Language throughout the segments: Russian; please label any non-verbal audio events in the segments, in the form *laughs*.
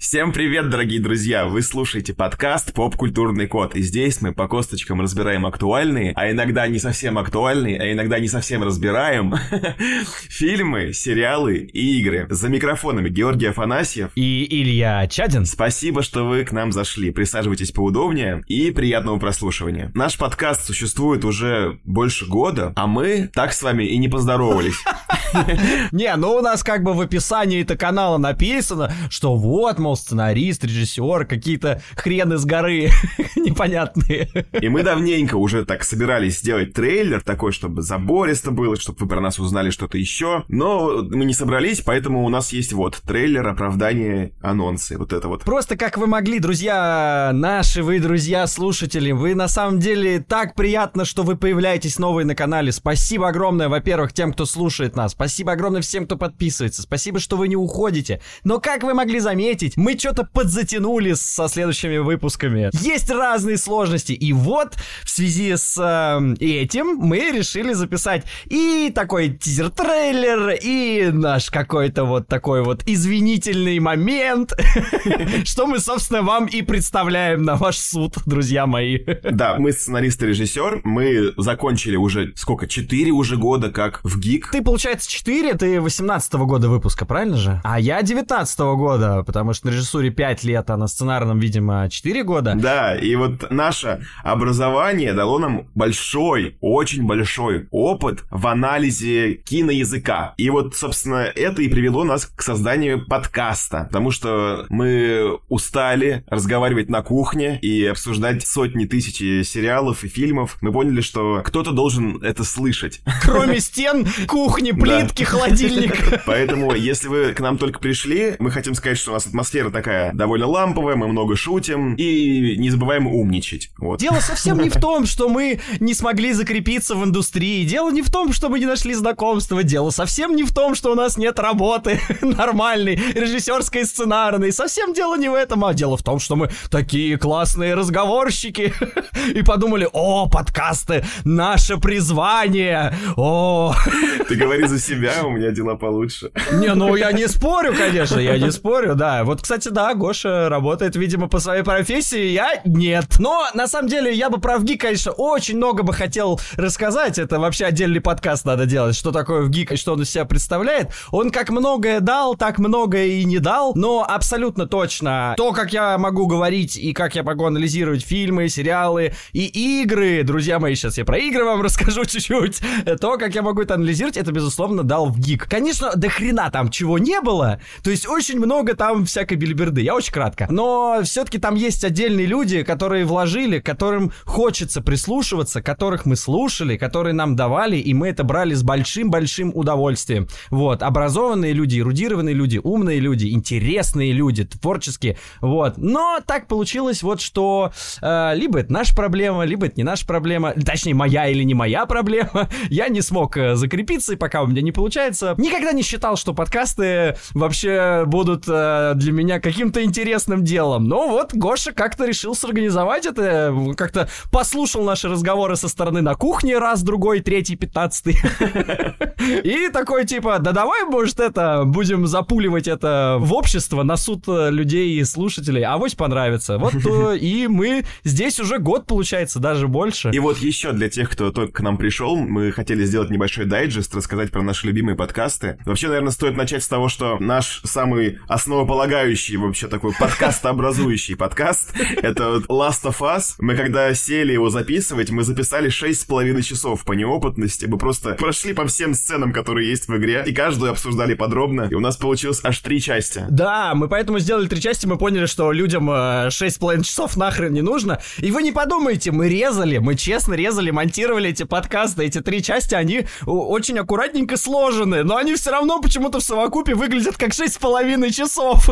Всем привет, дорогие друзья! Вы слушаете подкаст «Поп-культурный код», и здесь мы по косточкам разбираем актуальные, а иногда не совсем актуальные, а иногда не совсем разбираем *laughs* фильмы, сериалы и игры. За микрофонами Георгий Афанасьев и Илья Чадин. Спасибо, что вы к нам зашли. Присаживайтесь поудобнее и приятного прослушивания. Наш подкаст существует уже больше года, а мы так с вами и не поздоровались. *laughs* *laughs* Не, ну у нас как бы в описании этого канала написано, что вот, мол, сценарист, режиссер, какие-то хрены с горы *laughs* непонятные. И мы давненько уже так собирались сделать трейлер такой, чтобы забористо было, чтобы вы про нас узнали что-то еще. Но мы не собрались, поэтому у нас есть вот трейлер, оправдание, анонсы, вот это вот. Просто как вы могли, друзья, наши вы, друзья, слушатели, вы на самом деле так приятно, что вы появляетесь новые на канале. Спасибо огромное, во-первых, тем, кто слушает нас. Спасибо огромное всем, кто подписывается. Спасибо, что вы не уходите. Но как вы могли заметить, мы что-то подзатянули со следующими выпусками. Есть разные сложности. И вот в связи с э, этим мы решили записать и такой тизер-трейлер, и наш какой-то вот такой вот извинительный момент, *laughs* что мы, собственно, вам и представляем на ваш суд, друзья мои. Да, мы сценарист и режиссер, мы закончили уже, сколько, 4 уже года как в ГИК. Ты, получается, 4, ты 18 года выпуска, правильно же? А я 19 года, потому что на режиссуре 5 лет, а на сценарном, видимо, 4 года. Да, и вот наше образование дало нам большой, очень большой опыт в анализе киноязыка. И вот, собственно, это и привело нас к созданию подкаста, потому что мы устали разговаривать на кухне и обсуждать сотни тысяч сериалов и фильмов. Мы поняли, что кто-то должен это слышать. Кроме стен, кухни, плитки, холодильник. *laughs* Поэтому, если вы к нам только пришли, мы хотим сказать, что у нас атмосфера такая довольно ламповая, мы много шутим и не забываем умничать. Вот. Дело совсем не в *laughs* том, что мы не смогли закрепиться в индустрии. Дело не в том, что мы не нашли знакомства. Дело совсем не в том, что у нас нет работы *laughs* нормальной, режиссерской, сценарной. Совсем дело не в этом, а дело в том, что мы такие классные разговорщики. И подумали, о, подкасты, наше призвание. О. Ты говори за себя, у меня дела получше. Не, ну я не спорю, конечно, я не спорю, да. Вот, кстати, да, Гоша работает, видимо, по своей профессии, я нет. Но, на самом деле, я бы про ВГИ, конечно, очень много бы хотел рассказать. Это вообще отдельный подкаст надо делать, что такое ВГИК и что он из себя представляет. Он как многое дал, так многое и не дал, но абсолютно точно то, как я могу говорить и как я могу анализировать фильмы, сериалы и игры, друзья мои, сейчас я про игры вам расскажу *laughs* чуть-чуть, то, как я могу это анализировать, это, безусловно, дал в ГИК. Конечно, до хрена там чего не было, то есть очень много там всякой бельберды, я очень кратко. Но все-таки там есть отдельные люди, которые вложили, которым хочется прислушиваться, которых мы слушали, которые нам давали, и мы это брали с большим-большим удовольствием. Вот, образованные люди, эрудированные люди, умные люди, интересные люди, творческие, вот. Но так получилось вот, что э, либо это наша проблема, либо это не наша проблема, точнее, моя или не моя проблема. *laughs* Я не смог э, закрепиться, и пока у меня не получается. Никогда не считал, что подкасты вообще будут э, для меня каким-то интересным делом. Но вот Гоша как-то решил сорганизовать это, как-то послушал наши разговоры со стороны на кухне раз, другой, третий, пятнадцатый. И такой типа, да давай, может, это, будем запуливать это в общество, на суд э, людей и слушателей, а авось понравится. Вот э, и мы здесь уже год, получается, даже больше. И вот еще для тех, кто только к нам пришел, мы хотели сделать небольшой дайджест, рассказать про наши любимые подкасты. Вообще, наверное, стоит начать с того, что наш самый основополагающий, вообще такой подкастообразующий подкаст, это Last of Us. Мы когда сели его записывать, мы записали шесть с половиной часов по неопытности. Мы просто прошли по всем сценам, которые есть в игре, и каждую обсуждали подробно. И у нас получилось аж три части. Да, мы поэтому сделали три части, мы поняли, что людям э, шесть с половиной часов нахрен не нужно. И вы не подумайте, мы резали, мы честно резали, монтировали эти подкасты. Эти три части, они очень аккуратненько сложены, но они все равно почему-то в совокупе выглядят как шесть с половиной часов.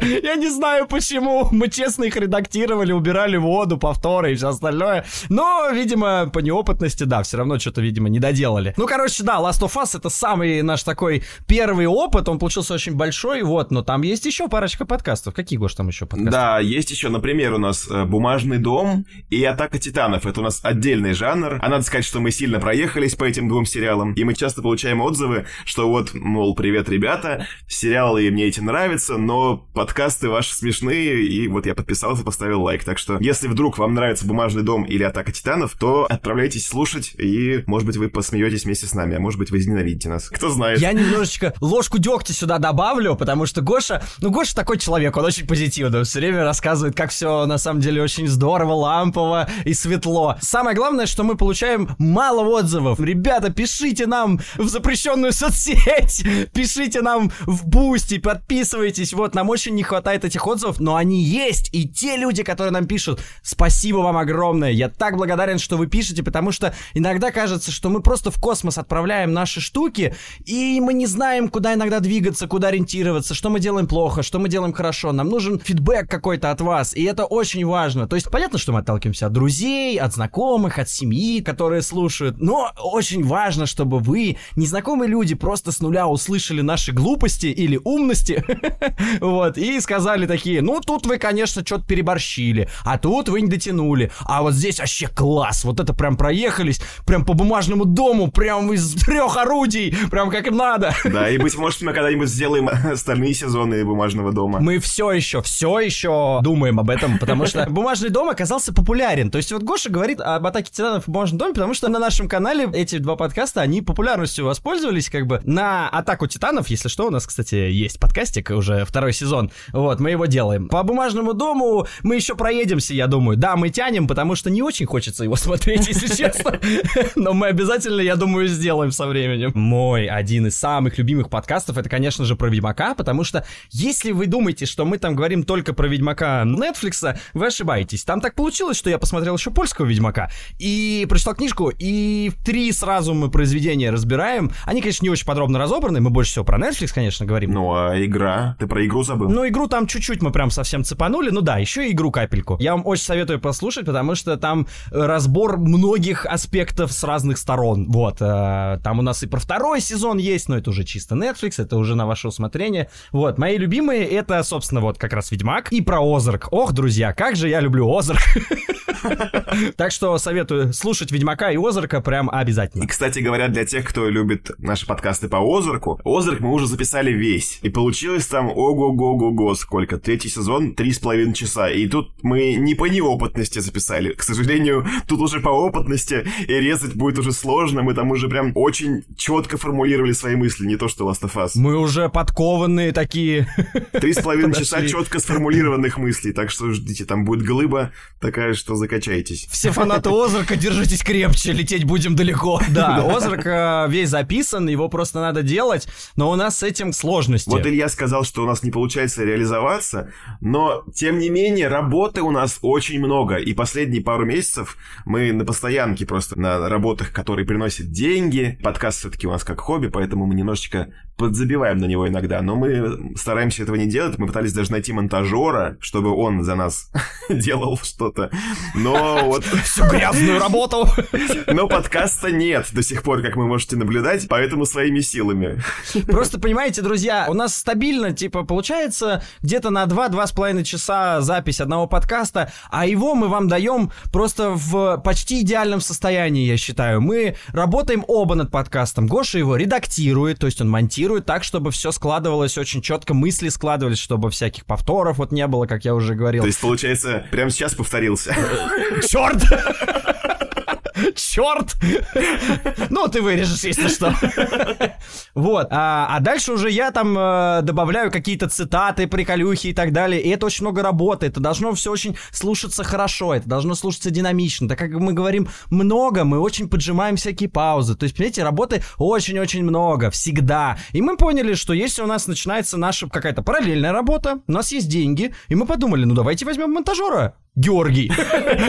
*laughs* Я не знаю почему. Мы честно их редактировали, убирали воду, повторы и все остальное. Но, видимо, по неопытности, да, все равно что-то, видимо, не доделали. Ну, короче, да, Last of Us это самый наш такой первый опыт. Он получился очень большой, вот, но там есть еще парочка подкастов. Какие, Гош, там еще подкасты? Да, есть еще, например, у нас э, «Бумажный дом» и «Атака титанов». Это у нас отдельный жанр. А надо сказать, что мы сильно проехались по этим двум сериалам, и мы часто получаем отзывы, что вот, мол, привет, ребята, сериалы мне эти нравятся, но подкасты ваши смешные, и вот я подписался, поставил лайк. Так что, если вдруг вам нравится «Бумажный дом» или «Атака титанов», то отправляйтесь слушать, и, может быть, вы посмеетесь вместе с нами, а может быть, вы изненавидите нас. Кто знает. Я немножечко ложку дегтя сюда добавлю, потому что Гоша, ну, Гоша такой человек, он очень позитивный, все время рассказывает, как все на самом деле очень здорово, лампово и светло. Самое главное, что мы получаем мало отзывов. Ребята, пишите нам в запрещенную соцсеть, *laughs* пишите нам в Boosty, подписывайтесь. Вот, нам очень не хватает этих отзывов, но они есть. И те люди, которые нам пишут, спасибо вам огромное. Я так благодарен, что вы пишете, потому что иногда кажется, что мы просто в космос отправляем наши штуки, и мы не знаем, куда иногда двигаться, куда ориентироваться, что мы делаем плохо, что мы делаем хорошо. Нам нужен фидбэк какой-то от вас, и это очень важно. То есть понятно, что мы отталкиваемся от друзей, от знакомых, от семьи, которые слушают, но очень важно, чтобы вы, незнакомые люди, просто с нуля услышали наши глупости или умности, *laughs* вот, и сказали такие, ну, тут вы, конечно, что-то переборщили, а тут вы не дотянули, а вот здесь вообще класс, вот это прям проехались, прям по бумажному дому, прям из трех орудий, прям как им надо. Да, и быть *laughs* может, мы когда-нибудь сделаем *laughs* остальные сезоны бумажного дома. Мы все еще, все еще думаем об этом, потому что бумажный дом оказался популярен. То есть вот Гоша говорит об атаке титанов в бумажном доме, потому что на нашем канале эти два подкаста, они популярностью воспользовались, как бы на атаку титанов, если что, у нас, кстати, есть подкастик, уже второй сезон. Вот, мы его делаем. По бумажному дому мы еще проедемся, я думаю. Да, мы тянем, потому что не очень хочется его *laughs* смотреть, если честно. Но мы обязательно, я думаю, сделаем со временем. Мой один из самых любимых подкастов, это, конечно же, про Ведьмака, потому что если вы думаете, что мы там говорим только про Ведьмака Netflix, вы ошибаетесь. Там так получилось, что я посмотрел еще польского Ведьмака и прочитал книжку, и три сразу мы произведения разбираем. Они, конечно, не очень подробно разобраны, мы больше всего про Netflix, конечно, говорим. Ну, а игра? Ты про игру забыл? Ну, игру там чуть-чуть мы прям совсем цепанули, ну да, еще и игру капельку. Я вам очень советую послушать, потому что там разбор многих аспектов с разных сторон. Вот, э, там у нас и про второй сезон есть, но это уже чисто Netflix, это уже на ваше усмотрение. Вот, мои любимые это, собственно, вот как раз Ведьмак и про Озарк. Ох, друзья, как же я люблю Озарк. *laughs* Так что советую слушать Ведьмака и Озарка прям обязательно. И, кстати говоря, для тех, кто любит наши подкасты по Озарку, Озарк мы уже записали весь. И получилось там ого-го-го-го сколько. Третий сезон, три с половиной часа. И тут мы не по неопытности записали. К сожалению, тут уже по опытности, и резать будет уже сложно. Мы там уже прям очень четко формулировали свои мысли, не то что Last of Us. Мы уже подкованные такие. Три с половиной часа четко сформулированных мыслей, так что ждите, там будет глыба такая, что закачайтесь. Все фанаты Озарка, держитесь крепче, лететь будем далеко. Да, Озарк весь записан, его просто надо делать, но у нас с этим сложности. Вот Илья сказал, что у нас не получается реализоваться, но, тем не менее, работы у нас очень много, и последние пару месяцев мы на постоянке просто на работах, которые приносят деньги. Подкаст все-таки у нас как хобби, поэтому мы немножечко подзабиваем на него иногда, но мы стараемся этого не делать. Мы пытались даже найти монтажера, чтобы он за нас *laughs* делал что-то. Но вот... *laughs* Всю грязную работу! *laughs* Но подкаста нет до сих пор, как вы можете наблюдать, поэтому своими силами. *laughs* Просто понимаете, друзья, у нас стабильно, типа, получается где-то на 2-2,5 часа запись одного подкаста, а его мы вам даем просто в почти идеальном состоянии, я считаю. Мы работаем оба над подкастом. Гоша его редактирует, то есть он монтирует так, чтобы все складывалось очень четко, мысли складывались, чтобы всяких повторов вот не было, как я уже говорил. То есть, получается, прямо сейчас повторился. Черт! *laughs* Черт! Ну, ты вырежешь, если что. Вот. А, а дальше уже я там э, добавляю какие-то цитаты, приколюхи и так далее. И это очень много работы. Это должно все очень слушаться хорошо. Это должно слушаться динамично. Так как мы говорим много, мы очень поджимаем всякие паузы. То есть, понимаете, работы очень-очень много. Всегда. И мы поняли, что если у нас начинается наша какая-то параллельная работа, у нас есть деньги, и мы подумали, ну давайте возьмем монтажера. Георгий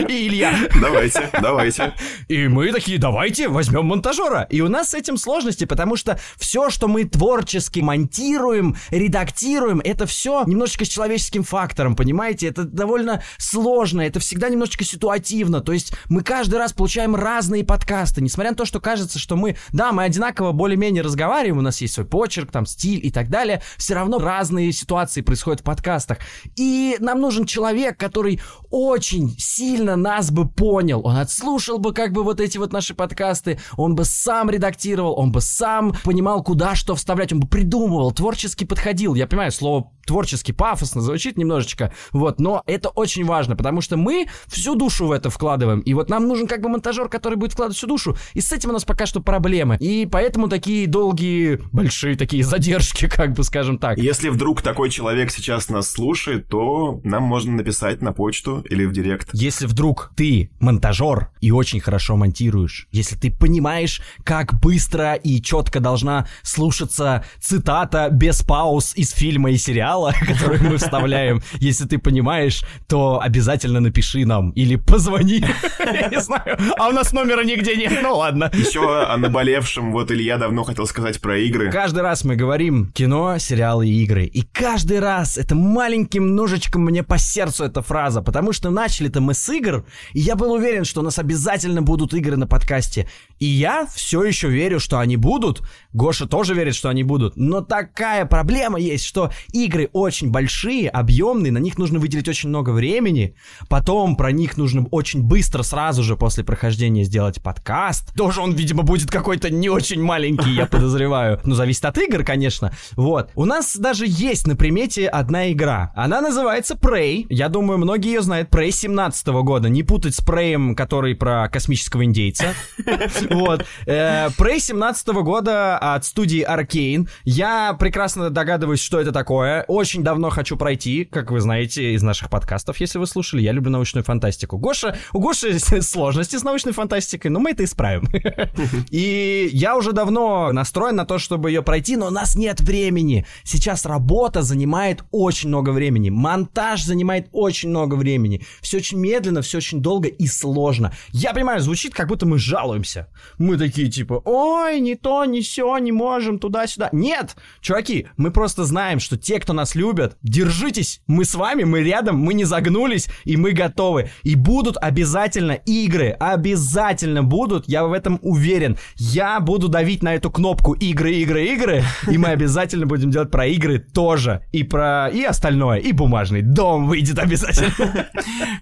и Илья. Давайте, давайте. И мы такие, давайте возьмем монтажера. И у нас с этим сложности, потому что все, что мы творчески монтируем, редактируем, это все немножечко с человеческим фактором, понимаете? Это довольно сложно, это всегда немножечко ситуативно. То есть мы каждый раз получаем разные подкасты, несмотря на то, что кажется, что мы, да, мы одинаково более-менее разговариваем, у нас есть свой почерк, там, стиль и так далее, все равно разные ситуации происходят в подкастах. И нам нужен человек, который очень сильно нас бы понял. Он отслушал бы как бы вот эти вот наши подкасты, он бы сам редактировал, он бы сам понимал, куда что вставлять, он бы придумывал, творчески подходил. Я понимаю, слово творчески пафосно звучит немножечко, вот, но это очень важно, потому что мы всю душу в это вкладываем, и вот нам нужен как бы монтажер, который будет вкладывать всю душу, и с этим у нас пока что проблемы, и поэтому такие долгие, большие такие задержки, *laughs* как бы скажем так. Если вдруг такой человек сейчас нас слушает, то нам можно написать на почту или в директ. Если вдруг ты монтажер и очень хорошо монтируешь, если ты понимаешь, как быстро и четко должна слушаться цитата без пауз из фильма и сериала, *laughs* который мы вставляем, если ты понимаешь, то обязательно напиши нам или позвони. Я *laughs* не знаю. А у нас номера нигде нет, ну ладно. Еще о наболевшем, вот Илья давно хотел сказать про игры. Каждый раз мы говорим кино, сериалы и игры. И каждый раз это маленьким ножичком мне по сердцу эта фраза, потому что начали-то мы с игр, и я был уверен, что у нас обязательно будут игры на подкасте. И я все еще верю, что они будут. Гоша тоже верит, что они будут. Но такая проблема есть, что игры очень большие, объемные, на них нужно выделить очень много времени. Потом про них нужно очень быстро, сразу же после прохождения сделать подкаст. Тоже он, видимо, будет какой-то не очень маленький, я подозреваю. Ну, зависит от игр, конечно. Вот. У нас даже есть на примете одна игра. Она называется Prey. Я думаю, многие ее знают. Prey 17 года. Не путать с Prey, который про космического индейца. *laughs* Вот. Э, Prey 17 года от студии Arkane. Я прекрасно догадываюсь, что это такое. Очень давно хочу пройти, как вы знаете, из наших подкастов, если вы слушали. Я люблю научную фантастику. Гоша, у Гоши *laughs* сложности с научной фантастикой, но мы это исправим. *laughs* И я уже давно настроен на то, чтобы ее пройти, но у нас нет времени. Сейчас работа занимает очень много времени. Монтаж занимает очень много времени. Все очень медленно, все очень долго и сложно. Я понимаю, звучит, как будто мы жалуемся. Мы такие типа, ой, не то, не все, не можем, туда-сюда. Нет, чуваки, мы просто знаем, что те, кто нас любят, держитесь, мы с вами, мы рядом, мы не загнулись, и мы готовы. И будут обязательно игры, обязательно будут, я в этом уверен. Я буду давить на эту кнопку игры, игры, игры, и мы обязательно будем делать про игры тоже, и про, и остальное, и бумажный дом выйдет обязательно.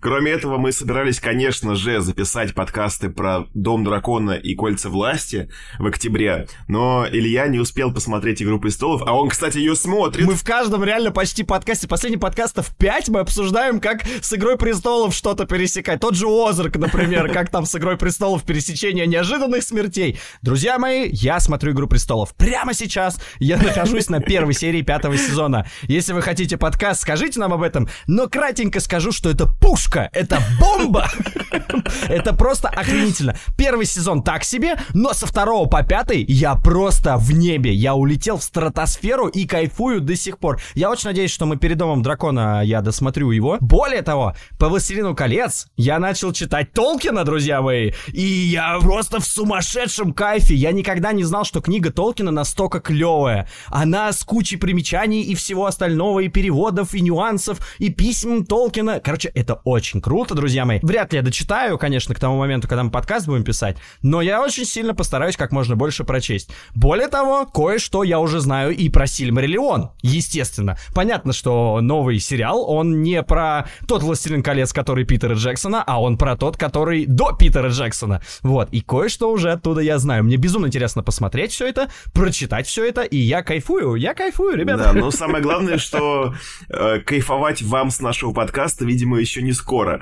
Кроме этого, мы собирались, конечно же, записать подкасты про Дом Дракона и Кольца Власти в октябре, но Илья не успел посмотреть Игру Престолов, а он, кстати, ее смотрит. Мы в каждом реально почти подкасте, последний подкастов 5 мы обсуждаем, как с Игрой Престолов что-то пересекать. Тот же Озарк, например, *laughs* как там с Игрой Престолов пересечение неожиданных смертей. Друзья мои, я смотрю Игру Престолов прямо сейчас. Я нахожусь на первой серии пятого сезона. Если вы хотите подкаст, скажите нам об этом. Но кратенько скажу, что это пушка, это бомба. *laughs* Это просто охренительно. Первый сезон так себе, но со второго по пятый я просто в небе. Я улетел в стратосферу и кайфую до сих пор. Я очень надеюсь, что мы перед Домом Дракона я досмотрю его. Более того, по Властелину колец я начал читать Толкина, друзья мои, и я просто в сумасшедшем кайфе. Я никогда не знал, что книга Толкина настолько клевая. Она с кучей примечаний и всего остального, и переводов, и нюансов, и писем Толкина. Короче, это очень круто, друзья мои. Вряд ли я дочитаю, конечно, к тому моменту, когда мы подкаст будем писать, но я очень сильно постараюсь как можно больше прочесть. Более того, кое-что я уже знаю и про Сильмариллион, естественно. Понятно, что новый сериал, он не про тот «Властелин колец», который Питера Джексона, а он про тот, который до Питера Джексона. Вот, и кое-что уже оттуда я знаю. Мне безумно интересно посмотреть все это, прочитать все это, и я кайфую, я кайфую, ребята. Да, но самое главное, что э, кайфовать вам с нашего подкаста, видимо, еще не скоро.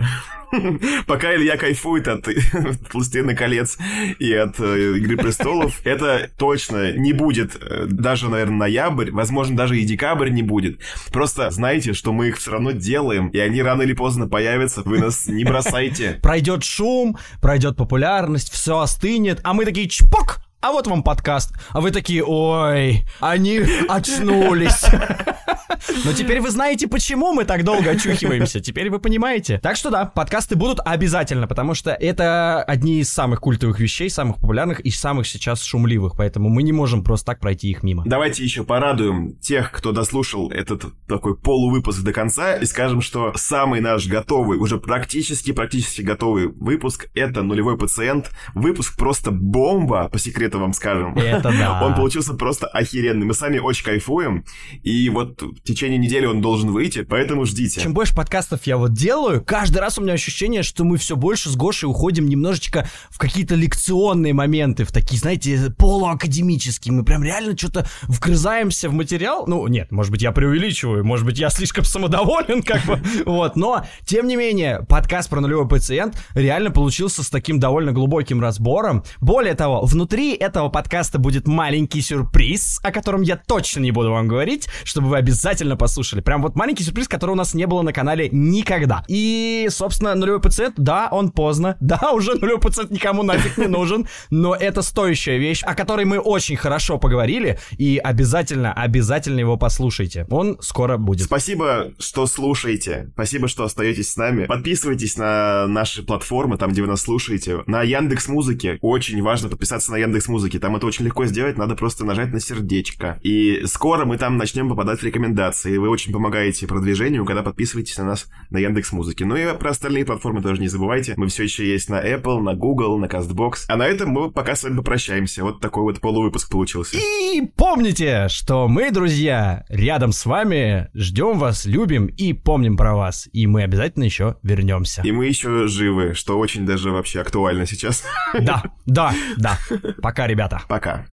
*laughs* Пока Илья кайфует *laughs* от «Властелина колец» и от э, «Игры престолов», *laughs* это точно не будет э, даже, наверное, ноябрь, возможно, даже и декабрь не будет. Просто знайте, что мы их все равно делаем, и они рано или поздно появятся, вы нас не бросайте. Пройдет шум, пройдет популярность, все остынет, а мы такие чпок, а вот вам подкаст. А вы такие, ой, они очнулись. Но теперь вы знаете, почему мы так долго очухиваемся. Теперь вы понимаете. Так что да, подкасты будут обязательно, потому что это одни из самых культовых вещей, самых популярных и самых сейчас шумливых. Поэтому мы не можем просто так пройти их мимо. Давайте еще порадуем тех, кто дослушал этот такой полувыпуск до конца, и скажем, что самый наш готовый, уже практически-практически готовый выпуск — это «Нулевой пациент». Выпуск просто бомба, по секрету вам скажем. Это да. Он получился просто охеренный. Мы сами очень кайфуем, и вот в течение недели он должен выйти, поэтому ждите. Чем больше подкастов я вот делаю, каждый раз у меня ощущение, что мы все больше с Гошей уходим немножечко в какие-то лекционные моменты, в такие, знаете, полуакадемические. Мы прям реально что-то вгрызаемся в материал. Ну, нет, может быть, я преувеличиваю, может быть, я слишком самодоволен, как бы, *laughs* вот. Но, тем не менее, подкаст про нулевой пациент реально получился с таким довольно глубоким разбором. Более того, внутри этого подкаста будет маленький сюрприз, о котором я точно не буду вам говорить, чтобы вы обязательно послушали. Прям вот маленький сюрприз, который у нас не было на канале никогда. И, собственно, нулевой пациент, да, он поздно, *laughs* да, уже нулевой пациент никому нафиг не нужен, но это стоящая вещь, о которой мы очень хорошо поговорили, и обязательно, обязательно его послушайте. Он скоро будет. Спасибо, что слушаете. Спасибо, что остаетесь с нами. Подписывайтесь на наши платформы, там, где вы нас слушаете. На Яндекс Музыке. Очень важно подписаться на Яндекс Музыке. Там это очень легко сделать, надо просто нажать на сердечко. И скоро мы там начнем попадать в рекомендации. Вы очень помогаете продвижению, когда подписываетесь на нас на Яндекс Музыке. Ну и про остальные платформы тоже не забывайте. Мы все еще есть на Apple, на Google, на CastBox. А на этом мы пока с вами попрощаемся. Вот такой вот полувыпуск получился. И помните, что мы, друзья, рядом с вами, ждем вас, любим и помним про вас. И мы обязательно еще вернемся. И мы еще живы, что очень даже вообще актуально сейчас. Да, да, да. *laughs* Пока, ребята. Пока.